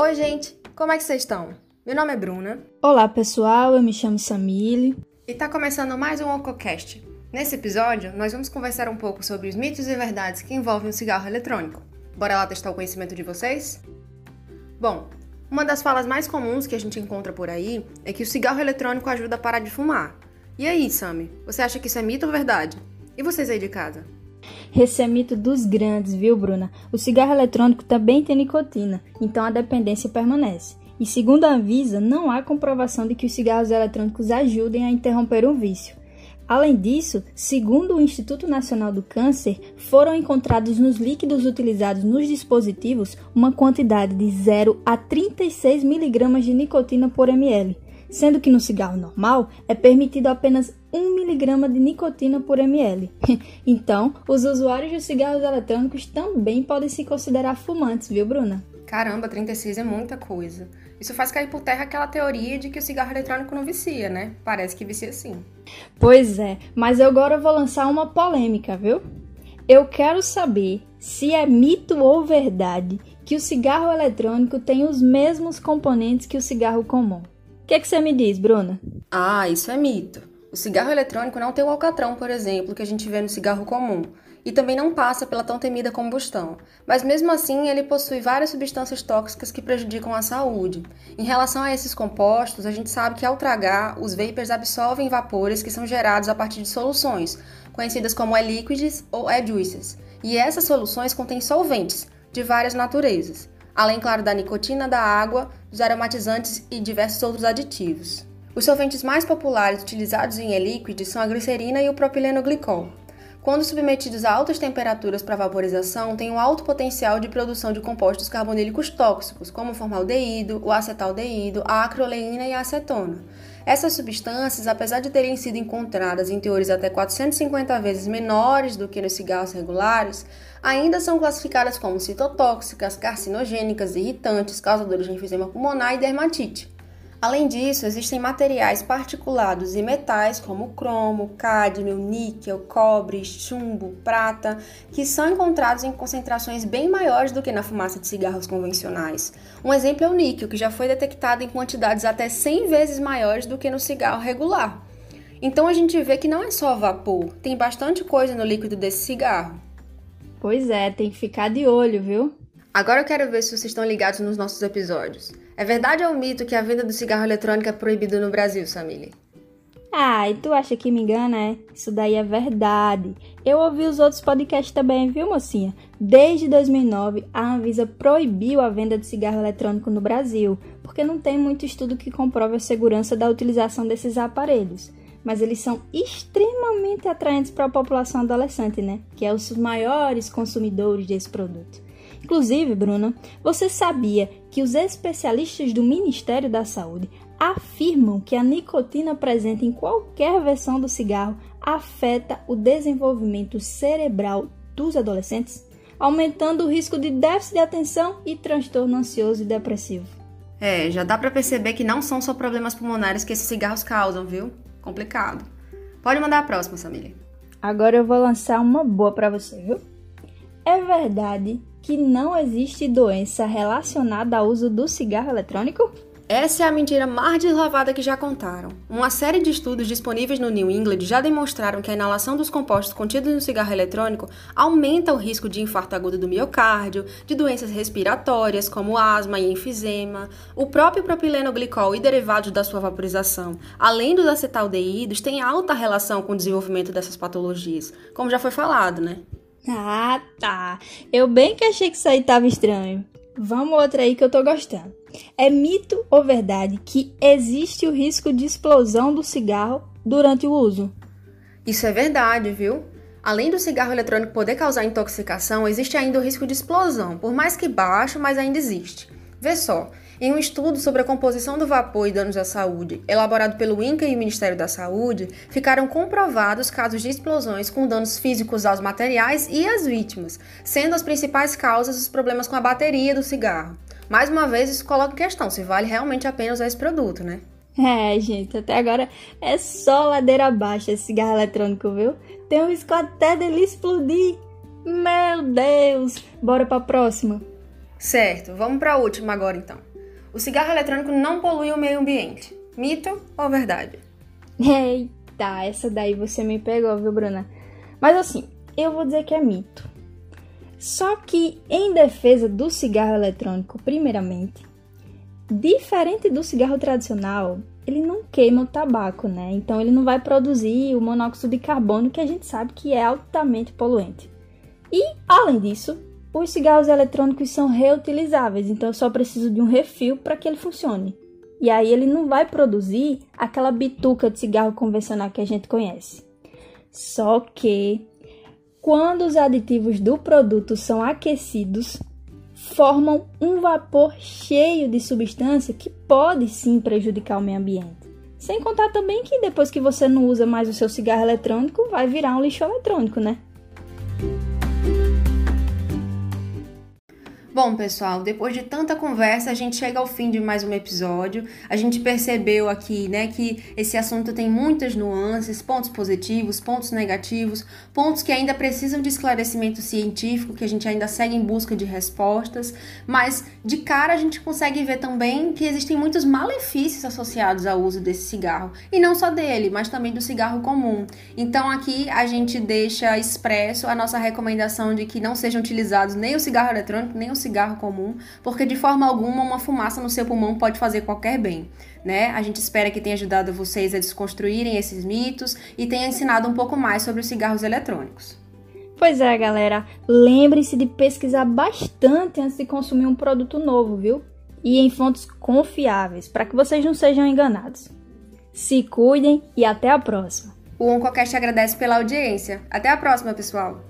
Oi, gente! Como é que vocês estão? Meu nome é Bruna. Olá, pessoal. Eu me chamo Samile. E tá começando mais um OcoCast. Nesse episódio, nós vamos conversar um pouco sobre os mitos e verdades que envolvem o cigarro eletrônico. Bora lá testar o conhecimento de vocês? Bom, uma das falas mais comuns que a gente encontra por aí é que o cigarro eletrônico ajuda a parar de fumar. E aí, Sami, você acha que isso é mito ou verdade? E vocês aí de casa? Esse é mito dos grandes, viu, Bruna? O cigarro eletrônico também tem nicotina, então a dependência permanece. E segundo a Anvisa, não há comprovação de que os cigarros eletrônicos ajudem a interromper um vício. Além disso, segundo o Instituto Nacional do Câncer, foram encontrados nos líquidos utilizados nos dispositivos uma quantidade de 0 a 36 mg de nicotina por ml, sendo que no cigarro normal é permitido apenas 1 mg de nicotina por ml. então, os usuários de cigarros eletrônicos também podem se considerar fumantes, viu, Bruna? Caramba, 36 é muita coisa. Isso faz cair por terra aquela teoria de que o cigarro eletrônico não vicia, né? Parece que vicia sim. Pois é, mas eu agora vou lançar uma polêmica, viu? Eu quero saber se é mito ou verdade que o cigarro eletrônico tem os mesmos componentes que o cigarro comum que, é que você me diz, Bruna? Ah, isso é mito. O cigarro eletrônico não tem o alcatrão, por exemplo, que a gente vê no cigarro comum, e também não passa pela tão temida combustão. Mas mesmo assim, ele possui várias substâncias tóxicas que prejudicam a saúde. Em relação a esses compostos, a gente sabe que ao tragar, os vapers absorvem vapores que são gerados a partir de soluções, conhecidas como e-liquids ou e-juices. E essas soluções contêm solventes de várias naturezas além, claro, da nicotina, da água, dos aromatizantes e diversos outros aditivos. Os solventes mais populares utilizados em e-liquid são a glicerina e o propileno glicol. Quando submetidos a altas temperaturas para vaporização, têm um alto potencial de produção de compostos carbonílicos tóxicos, como o formaldeído, o acetaldeído, a acroleína e a acetona. Essas substâncias, apesar de terem sido encontradas em teores até 450 vezes menores do que nos cigarros regulares, ainda são classificadas como citotóxicas, carcinogênicas, irritantes, causadoras de enfisema pulmonar e dermatite. Além disso, existem materiais particulados e metais como cromo, cádmio, níquel, cobre, chumbo, prata, que são encontrados em concentrações bem maiores do que na fumaça de cigarros convencionais. Um exemplo é o níquel, que já foi detectado em quantidades até 100 vezes maiores do que no cigarro regular. Então a gente vê que não é só vapor, tem bastante coisa no líquido desse cigarro. Pois é, tem que ficar de olho, viu? Agora eu quero ver se vocês estão ligados nos nossos episódios. É verdade ou mito que a venda do cigarro eletrônico é proibido no Brasil, Samile? Ah, e tu acha que me engana, é? Isso daí é verdade. Eu ouvi os outros podcasts também, viu, mocinha? Desde 2009, a Anvisa proibiu a venda de cigarro eletrônico no Brasil, porque não tem muito estudo que comprove a segurança da utilização desses aparelhos. Mas eles são extremamente atraentes para a população adolescente, né? Que é os maiores consumidores desse produto. Inclusive, Bruna, você sabia que os especialistas do Ministério da Saúde afirmam que a nicotina presente em qualquer versão do cigarro afeta o desenvolvimento cerebral dos adolescentes, aumentando o risco de déficit de atenção e transtorno ansioso e depressivo. É, já dá para perceber que não são só problemas pulmonares que esses cigarros causam, viu? Complicado. Pode mandar a próxima, família. Agora eu vou lançar uma boa para você, viu? É verdade que não existe doença relacionada ao uso do cigarro eletrônico? Essa é a mentira mais deslavada que já contaram. Uma série de estudos disponíveis no New England já demonstraram que a inalação dos compostos contidos no cigarro eletrônico aumenta o risco de infarto agudo do miocárdio, de doenças respiratórias como asma e enfisema. O próprio propileno glicol e derivados da sua vaporização, além dos acetaldeídos, têm alta relação com o desenvolvimento dessas patologias, como já foi falado, né? Ah, tá. Eu bem que achei que isso aí tava estranho. Vamos outra aí que eu tô gostando. É mito ou verdade que existe o risco de explosão do cigarro durante o uso? Isso é verdade, viu? Além do cigarro eletrônico poder causar intoxicação, existe ainda o risco de explosão, por mais que baixo, mas ainda existe. Vê só, em um estudo sobre a composição do vapor e danos à saúde, elaborado pelo INCA e o Ministério da Saúde, ficaram comprovados casos de explosões com danos físicos aos materiais e às vítimas, sendo as principais causas os problemas com a bateria do cigarro. Mais uma vez, isso coloca em questão se vale realmente a pena usar esse produto, né? É, gente, até agora é só ladeira abaixo esse cigarro eletrônico, viu? Tem um risco até dele explodir. Meu Deus! Bora pra próxima. Certo, vamos pra última agora então. O cigarro eletrônico não polui o meio ambiente. Mito ou verdade? Eita, essa daí você me pegou, viu, Bruna? Mas assim, eu vou dizer que é mito. Só que, em defesa do cigarro eletrônico, primeiramente, diferente do cigarro tradicional, ele não queima o tabaco, né? Então ele não vai produzir o monóxido de carbono que a gente sabe que é altamente poluente. E, além disso, os cigarros eletrônicos são reutilizáveis, então eu só preciso de um refil para que ele funcione. E aí ele não vai produzir aquela bituca de cigarro convencional que a gente conhece. Só que quando os aditivos do produto são aquecidos, formam um vapor cheio de substância que pode sim prejudicar o meio ambiente. Sem contar também que depois que você não usa mais o seu cigarro eletrônico, vai virar um lixo eletrônico, né? Bom, pessoal, depois de tanta conversa, a gente chega ao fim de mais um episódio. A gente percebeu aqui, né, que esse assunto tem muitas nuances, pontos positivos, pontos negativos, pontos que ainda precisam de esclarecimento científico, que a gente ainda segue em busca de respostas, mas de cara a gente consegue ver também que existem muitos malefícios associados ao uso desse cigarro, e não só dele, mas também do cigarro comum. Então aqui a gente deixa expresso a nossa recomendação de que não sejam utilizados nem o cigarro eletrônico, nem o cigarro cigarro comum, porque de forma alguma uma fumaça no seu pulmão pode fazer qualquer bem, né? A gente espera que tenha ajudado vocês a desconstruírem esses mitos e tenha ensinado um pouco mais sobre os cigarros eletrônicos. Pois é, galera, lembre-se de pesquisar bastante antes de consumir um produto novo, viu? E em fontes confiáveis, para que vocês não sejam enganados. Se cuidem e até a próxima. O Oncocast agradece pela audiência. Até a próxima, pessoal!